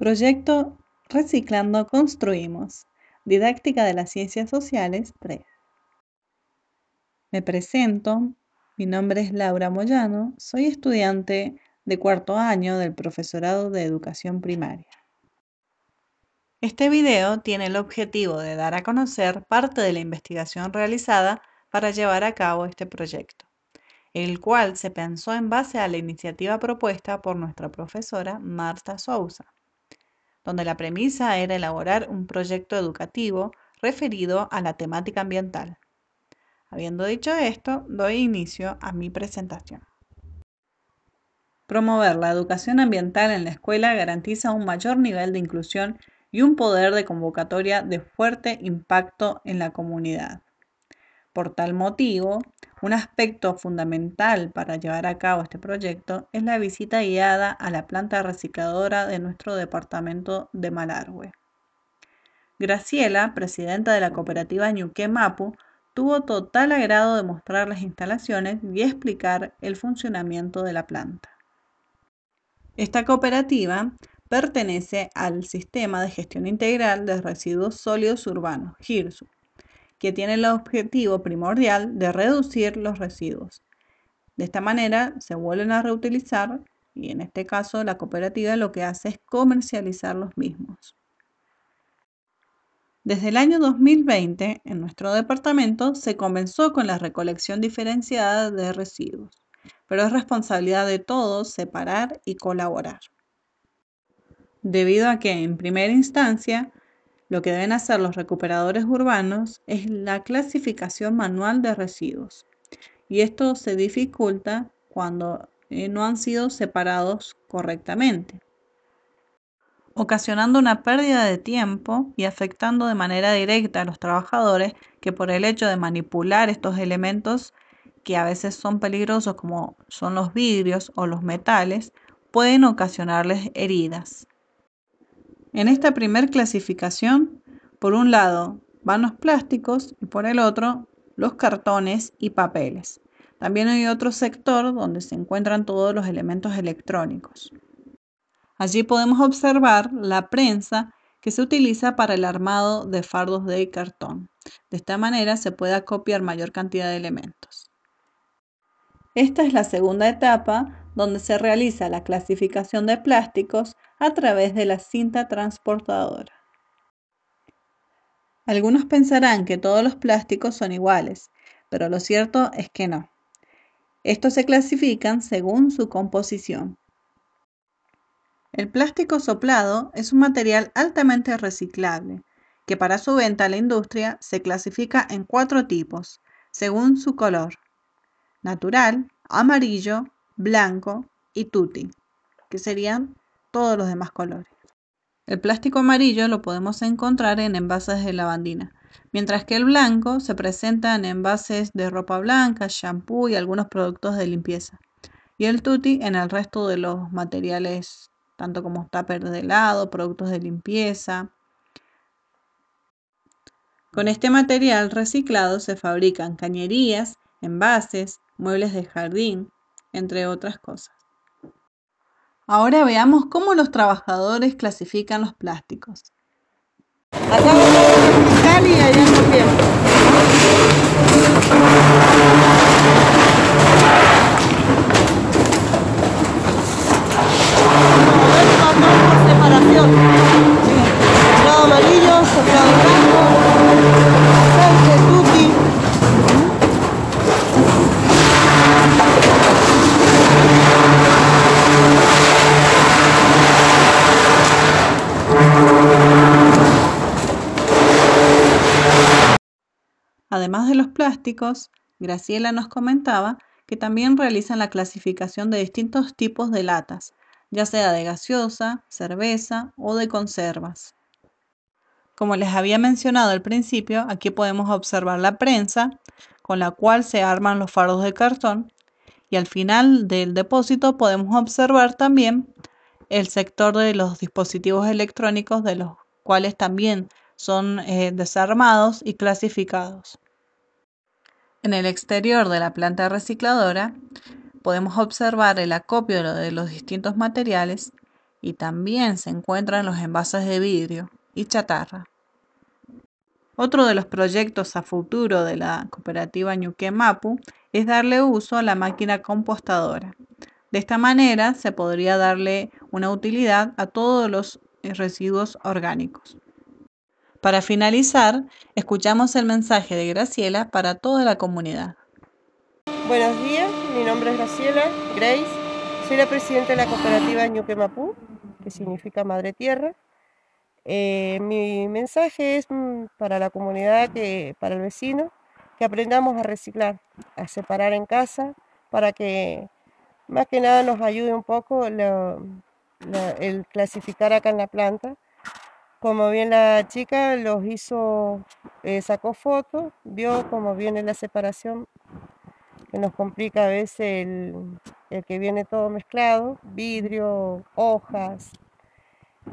Proyecto Reciclando Construimos. Didáctica de las Ciencias Sociales 3. Me presento. Mi nombre es Laura Moyano. Soy estudiante de cuarto año del Profesorado de Educación Primaria. Este video tiene el objetivo de dar a conocer parte de la investigación realizada para llevar a cabo este proyecto, el cual se pensó en base a la iniciativa propuesta por nuestra profesora Marta Sousa, donde la premisa era elaborar un proyecto educativo referido a la temática ambiental. Habiendo dicho esto, doy inicio a mi presentación. Promover la educación ambiental en la escuela garantiza un mayor nivel de inclusión y un poder de convocatoria de fuerte impacto en la comunidad. Por tal motivo, un aspecto fundamental para llevar a cabo este proyecto es la visita guiada a la planta recicladora de nuestro departamento de Malargüe. Graciela, presidenta de la cooperativa Ñuque Mapu, tuvo total agrado de mostrar las instalaciones y explicar el funcionamiento de la planta. Esta cooperativa pertenece al Sistema de Gestión Integral de Residuos Sólidos Urbanos, GIRSU, que tiene el objetivo primordial de reducir los residuos. De esta manera se vuelven a reutilizar y en este caso la cooperativa lo que hace es comercializar los mismos. Desde el año 2020, en nuestro departamento se comenzó con la recolección diferenciada de residuos, pero es responsabilidad de todos separar y colaborar. Debido a que, en primera instancia, lo que deben hacer los recuperadores urbanos es la clasificación manual de residuos. Y esto se dificulta cuando eh, no han sido separados correctamente, ocasionando una pérdida de tiempo y afectando de manera directa a los trabajadores que por el hecho de manipular estos elementos que a veces son peligrosos como son los vidrios o los metales, pueden ocasionarles heridas. En esta primer clasificación, por un lado van los plásticos y por el otro los cartones y papeles. También hay otro sector donde se encuentran todos los elementos electrónicos. Allí podemos observar la prensa que se utiliza para el armado de fardos de cartón. De esta manera se puede acopiar mayor cantidad de elementos. Esta es la segunda etapa donde se realiza la clasificación de plásticos a través de la cinta transportadora. Algunos pensarán que todos los plásticos son iguales, pero lo cierto es que no. Estos se clasifican según su composición. El plástico soplado es un material altamente reciclable, que para su venta a la industria se clasifica en cuatro tipos, según su color. Natural, amarillo, blanco y tutti, que serían todos los demás colores. El plástico amarillo lo podemos encontrar en envases de lavandina, mientras que el blanco se presenta en envases de ropa blanca, shampoo y algunos productos de limpieza. Y el tutti en el resto de los materiales, tanto como tupper de helado, productos de limpieza. Con este material reciclado se fabrican cañerías, envases, muebles de jardín, entre otras cosas. Ahora veamos cómo los trabajadores clasifican los plásticos. Además de los plásticos, Graciela nos comentaba que también realizan la clasificación de distintos tipos de latas, ya sea de gaseosa, cerveza o de conservas. Como les había mencionado al principio, aquí podemos observar la prensa con la cual se arman los fardos de cartón y al final del depósito podemos observar también el sector de los dispositivos electrónicos de los cuales también son eh, desarmados y clasificados. En el exterior de la planta recicladora podemos observar el acopio de los distintos materiales y también se encuentran los envases de vidrio y chatarra. Otro de los proyectos a futuro de la cooperativa Ñuque Mapu es darle uso a la máquina compostadora. De esta manera se podría darle una utilidad a todos los residuos orgánicos. Para finalizar, escuchamos el mensaje de Graciela para toda la comunidad. Buenos días, mi nombre es Graciela Grace, soy la presidenta de la cooperativa Ñuque Mapu, que significa Madre Tierra. Eh, mi mensaje es mm, para la comunidad, que, para el vecino, que aprendamos a reciclar, a separar en casa, para que más que nada nos ayude un poco el clasificar acá en la planta. Como bien la chica los hizo, eh, sacó fotos, vio cómo viene la separación, que nos complica a veces el, el que viene todo mezclado, vidrio, hojas,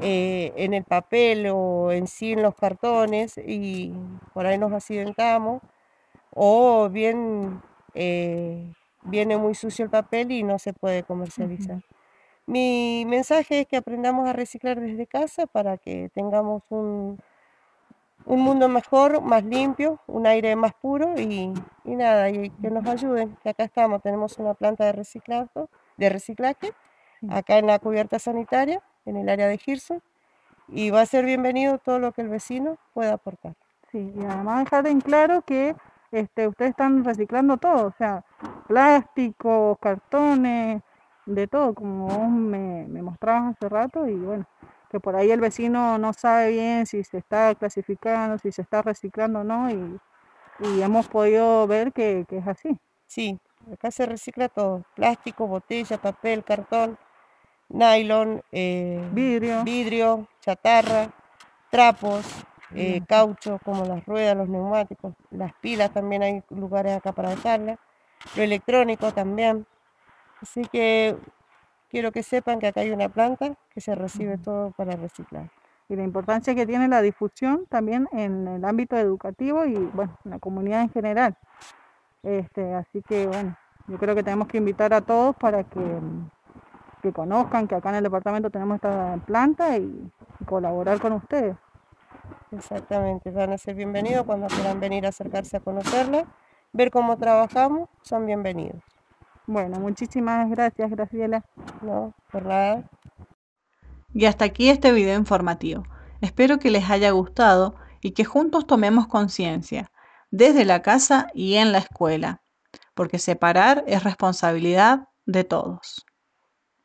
eh, en el papel o en sí en los cartones y por ahí nos accidentamos o bien eh, viene muy sucio el papel y no se puede comercializar. Mi mensaje es que aprendamos a reciclar desde casa para que tengamos un, un mundo mejor, más limpio, un aire más puro y, y, nada, y que nos ayuden, que acá estamos, tenemos una planta de reciclaje, de reciclaje acá en la cubierta sanitaria en el área de Girson y va a ser bienvenido todo lo que el vecino pueda aportar. Sí, y además dejar en claro que este, ustedes están reciclando todo, o sea, plásticos, cartones, de todo, como vos me, me mostrabas hace rato y bueno, que por ahí el vecino no sabe bien si se está clasificando, si se está reciclando o no y, y hemos podido ver que, que es así. Sí, acá se recicla todo, plástico, botella, papel, cartón, nylon, eh, vidrio. vidrio, chatarra, trapos, eh, caucho, como las ruedas, los neumáticos, las pilas también hay lugares acá para dejarlas, lo electrónico también. Así que quiero que sepan que acá hay una planta que se recibe todo para reciclar. Y la importancia que tiene la difusión también en el ámbito educativo y bueno, en la comunidad en general. Este, así que bueno, yo creo que tenemos que invitar a todos para que que conozcan que acá en el departamento tenemos esta planta y, colaborar con ustedes. Exactamente, van a ser bienvenidos cuando quieran venir a acercarse a conocerla, ver cómo trabajamos, son bienvenidos. Bueno, muchísimas gracias, Graciela. Y hasta aquí este video informativo. Espero que les haya gustado y que juntos tomemos conciencia, desde la casa y en la escuela, porque separar es responsabilidad de todos.